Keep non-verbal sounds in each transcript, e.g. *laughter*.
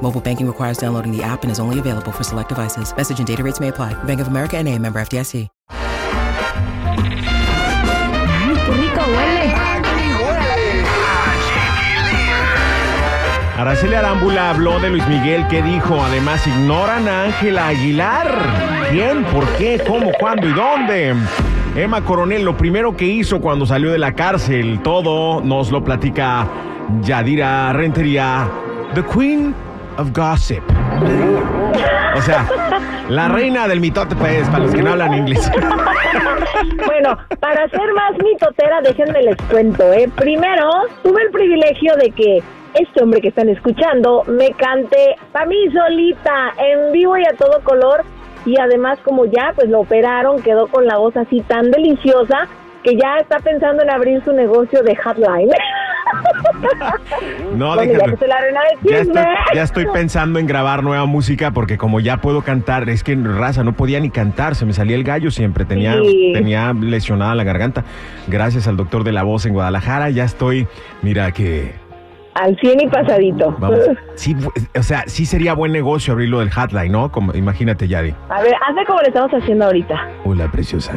Mobile banking requires downloading the app and is only available for select devices. Message and data rates may apply. Bank of America and a member FDIC. Ay, qué rico huele. Araceli Arámbula habló de Luis Miguel, que dijo, además ignoran a Ángela Aguilar. ¿Quién? ¿Por qué? ¿Cómo? ¿Cuándo? ¿Y dónde? Emma Coronel, lo primero que hizo cuando salió de la cárcel, todo nos lo platica Yadira Rentería, The Queen of Gossip. O sea, la reina del mitote, pues, para los que no hablan inglés. Bueno, para ser más mitotera, déjenme les cuento, ¿eh? Primero, tuve el privilegio de que este hombre que están escuchando me cante para mí solita, en vivo y a todo color. Y además, como ya pues lo operaron, quedó con la voz así tan deliciosa que ya está pensando en abrir su negocio de hotline. *laughs* No, Bueno, ya déjame. Ya estoy, ya estoy pensando en grabar nueva música porque como ya puedo cantar, es que en raza no podía ni cantar, se me salía el gallo siempre, tenía, Sí. tenía lesionada la garganta. Gracias al doctor de la voz en Guadalajara, ya estoy, mira que Al 100 y pasadito. vamos, *laughs* sí, o sea, sí sería buen negocio abrirlo del hotline, ¿no? Como, imagínate, Yadi. A ver, hazle como le estamos haciendo ahorita. Hola, preciosa.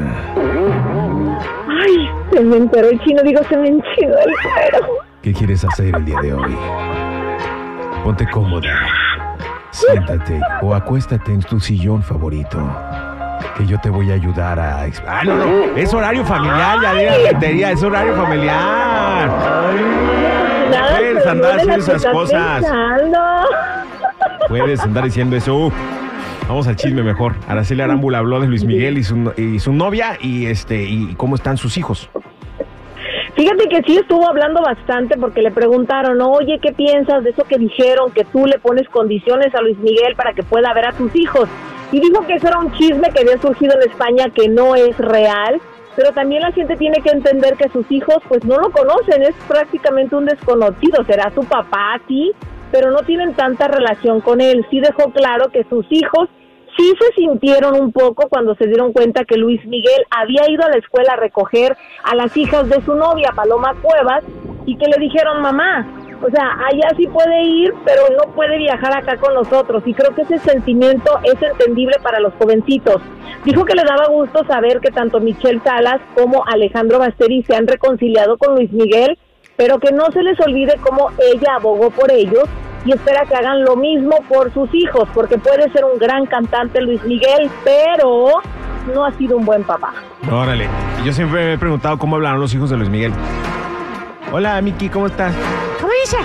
Ay, se me enteró el chino, digo, se me enchinó el cuero. ¿Qué quieres hacer el día de hoy? Ponte cómoda. Siéntate o acuéstate en tu sillón favorito. Que yo te voy a ayudar a... Ah, no, no. Es horario familiar, ya de la. Es horario familiar. Nada, puedes andar haciendo esas cosas. pensando. Puedes andar diciendo eso. Uh, vamos al chisme mejor. Araceli Arámbula habló de Luis Miguel y su, y su novia y este y cómo están sus hijos. Fíjate que sí estuvo hablando bastante porque le preguntaron, oye, ¿qué piensas de eso que dijeron que tú le pones condiciones a Luis Miguel para que pueda ver a tus hijos? Y dijo que eso era un chisme que había surgido en España que no es real, pero también la gente tiene que entender que sus hijos pues no lo conocen, es prácticamente un desconocido, será su papá, sí, pero no tienen tanta relación con él. Sí dejó claro que sus hijos sí se sintieron un poco cuando se dieron cuenta que Luis Miguel había ido a la escuela a recoger a las hijas de su novia, Paloma Cuevas, y que le dijeron, mamá, o sea, allá sí puede ir, pero no puede viajar acá con nosotros. Y creo que ese sentimiento es entendible para los jovencitos. Dijo que le daba gusto saber que tanto Michelle Salas como Alejandro Basteri se han reconciliado con Luis Miguel, pero que no se les olvide cómo ella abogó por ellos y espera que hagan lo mismo por sus hijos, porque puede ser un gran cantante Luis Miguel, pero no ha sido un buen papá. Órale. Yo siempre me he preguntado cómo hablaron los hijos de Luis Miguel. Hola, Miki, ¿cómo estás? ¿Cómo dice?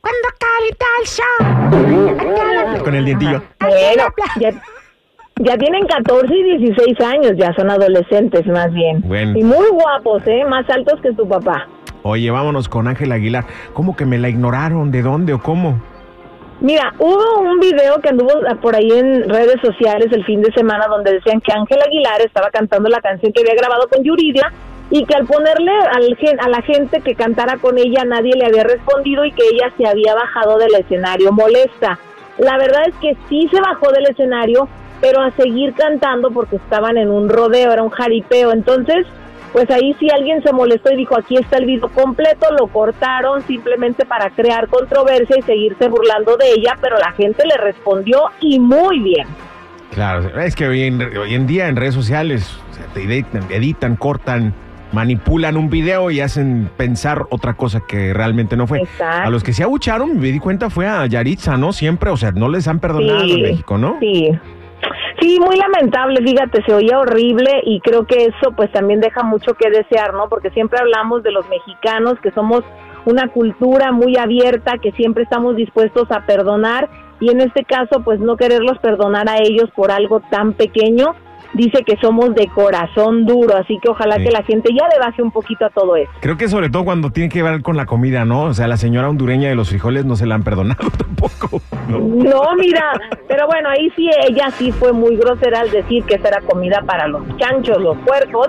Cuando calienta el sol. Con el dientillo. Bueno, ya, ya tienen 14 y 16 años, ya son adolescentes más bien. Bueno. Y muy guapos, ¿eh? Más altos que su papá. Oye, vámonos con Ángel Aguilar. ¿Cómo que me la ignoraron? ¿De dónde o cómo? Mira, hubo un video que anduvo por ahí en redes sociales el fin de semana donde decían que Ángel Aguilar estaba cantando la canción que había grabado con Yuridia y que al ponerle al, gen- a la gente que cantara con ella nadie le había respondido y que ella se había bajado del escenario molesta. La verdad es que sí se bajó del escenario, pero a seguir cantando porque estaban en un rodeo, era un jaripeo. Entonces, pues ahí sí alguien se molestó y dijo, aquí está el video completo, lo cortaron simplemente para crear controversia y seguirse burlando de ella, pero la gente le respondió y muy bien. Claro, es que hoy en, hoy en día en redes sociales o sea, te editan, editan, cortan, manipulan un video y hacen pensar otra cosa que realmente no fue. Exacto. A los que se abucharon, me di cuenta, fue a Yaritza, ¿no? Siempre, o sea, no les han perdonado en México, ¿no? Sí. Sí, muy lamentable, fíjate, se oía horrible y creo que eso pues también deja mucho que desear, ¿no? Porque siempre hablamos de los mexicanos, que somos una cultura muy abierta, que siempre estamos dispuestos a perdonar y en este caso pues no quererlos perdonar a ellos por algo tan pequeño, dice que somos de corazón duro, así que ojalá Sí. que la gente ya le baje un poquito a todo eso. Creo que sobre todo cuando tiene que ver con la comida, ¿no? O sea, la señora hondureña de los frijoles no se la han perdonado *laughs* tampoco. ¿no? No, mira, pero bueno, ahí sí ella sí fue muy grosera al decir que esa era comida para los chanchos, los puercos,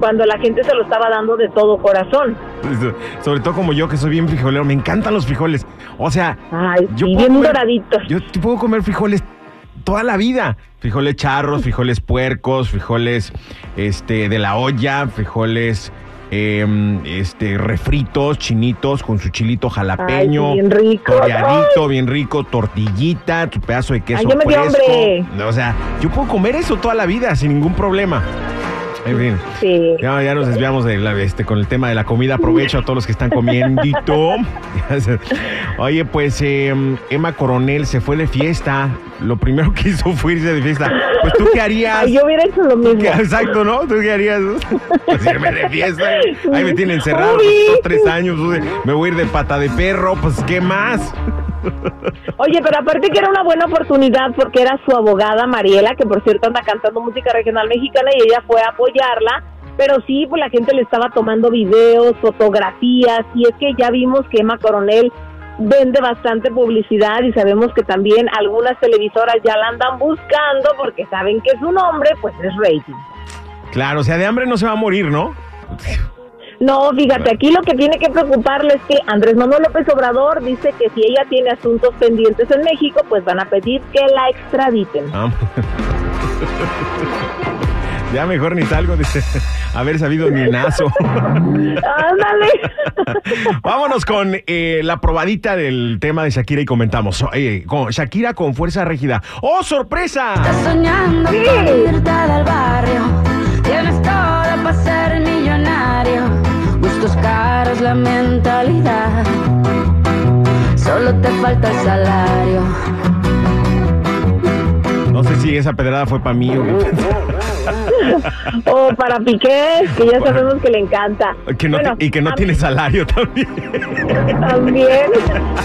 cuando la gente se lo estaba dando de todo corazón. Sobre todo como yo, que soy bien frijolero, me encantan los frijoles. O sea, Ay, yo puedo bien comer- doraditos. Yo puedo comer frijoles toda la vida. Frijoles charros, frijoles puercos, frijoles este, de la olla, frijoles em, este, refritos, chinitos, con su chilito jalapeño. Ay, bien rico. Toreadito, bien rico, tortillita, tu pedazo de queso Ay, ya me fresco. O sea, yo puedo comer eso toda la vida sin ningún problema. En fin. Sí. Ya, ya nos desviamos de la, este, con el tema de la comida. Aprovecho a todos los que están comiendo. *laughs* Oye, pues eh, Emma Coronel se fue de fiesta. Lo primero que hizo fue irse de fiesta. Pues tú qué harías. Ay, yo hubiera hecho lo mismo. ¿Qué- Exacto, ¿no? ¿Tú qué harías? Pues irme de fiesta. Ahí me tienen encerrado Uy. dos, tres años. Me voy a ir de pata de perro. Pues, ¿qué más? Oye, pero aparte que era una buena oportunidad porque era su abogada Mariela, que por cierto anda cantando música regional mexicana y ella fue a apoyarla. Pero sí, pues la gente le estaba tomando videos, fotografías, y es que ya vimos que Emma Coronel vende bastante publicidad y sabemos que también algunas televisoras ya la andan buscando porque saben que su nombre pues es rating. Claro, o sea, de hambre no se va a morir, ¿no? No, fíjate, aquí lo que tiene que preocuparle es que Andrés Manuel López Obrador dice que si ella tiene asuntos pendientes en México, pues van a pedir que la extraditen. Ah. *laughs* Ya mejor ni salgo de *laughs* haber sabido ni nazo. *laughs* Ándale. Vámonos con eh, la probadita del tema de Shakira y comentamos. Eh, con Shakira con fuerza rígida. ¡Oh, sorpresa! Estás soñando Sí. con irte del barrio. Tienes todo para ser millonario. Gustos caros, la mentalidad. Solo te falta el salario. No sé si esa pedrada fue para mí o *laughs* O para Piqué, que ya sabemos que le encanta. que no Bueno, ti- y que no tiene salario también. *laughs* También,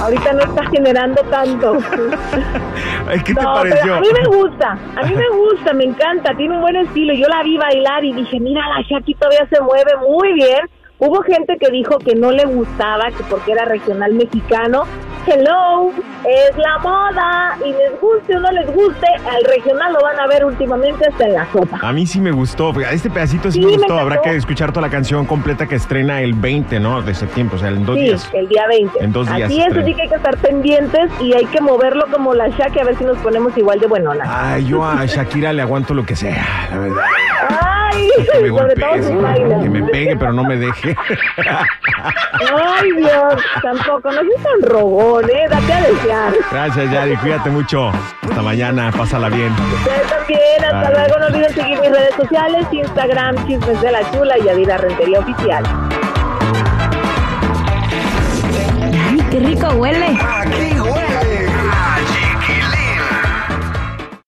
ahorita no está generando tanto. ¿Qué te no, pareció? a mí me gusta, a mí me gusta, me encanta, tiene un buen estilo. Yo la vi bailar y dije, mira, la Shaki todavía se mueve muy bien. Hubo gente que dijo que no le gustaba, que porque era regional mexicano. Hello, es la moda y les guste o no les guste, al regional lo van a ver últimamente hasta en la sopa. A mí sí me gustó. Este pedacito sí, Sí, me me gustó. Habrá que escuchar toda la canción completa que estrena el 20, ¿no? De septiembre, o sea, en dos Sí, días. el día 20. En dos días Así es, así que hay que estar pendientes y hay que moverlo como la Shaki a ver si nos ponemos igual de buenonas. Ay, yo a Shakira le aguanto lo que sea, la verdad. Ay, Que me sobre todo golpee, sus sí, bailes. que me pegue, pero no me deje. Ay, Dios, tampoco, no seas tan rogón, ¿eh? Date a desear. Gracias, Yari. Cuídate mucho. Hasta mañana. Pásala bien. Ustedes también, hasta Bye. luego. No olviden seguir mis redes sociales, Instagram, Chismes de la Chula y Yadira Rentería Oficial. Ay, qué rico huele. Aquí huele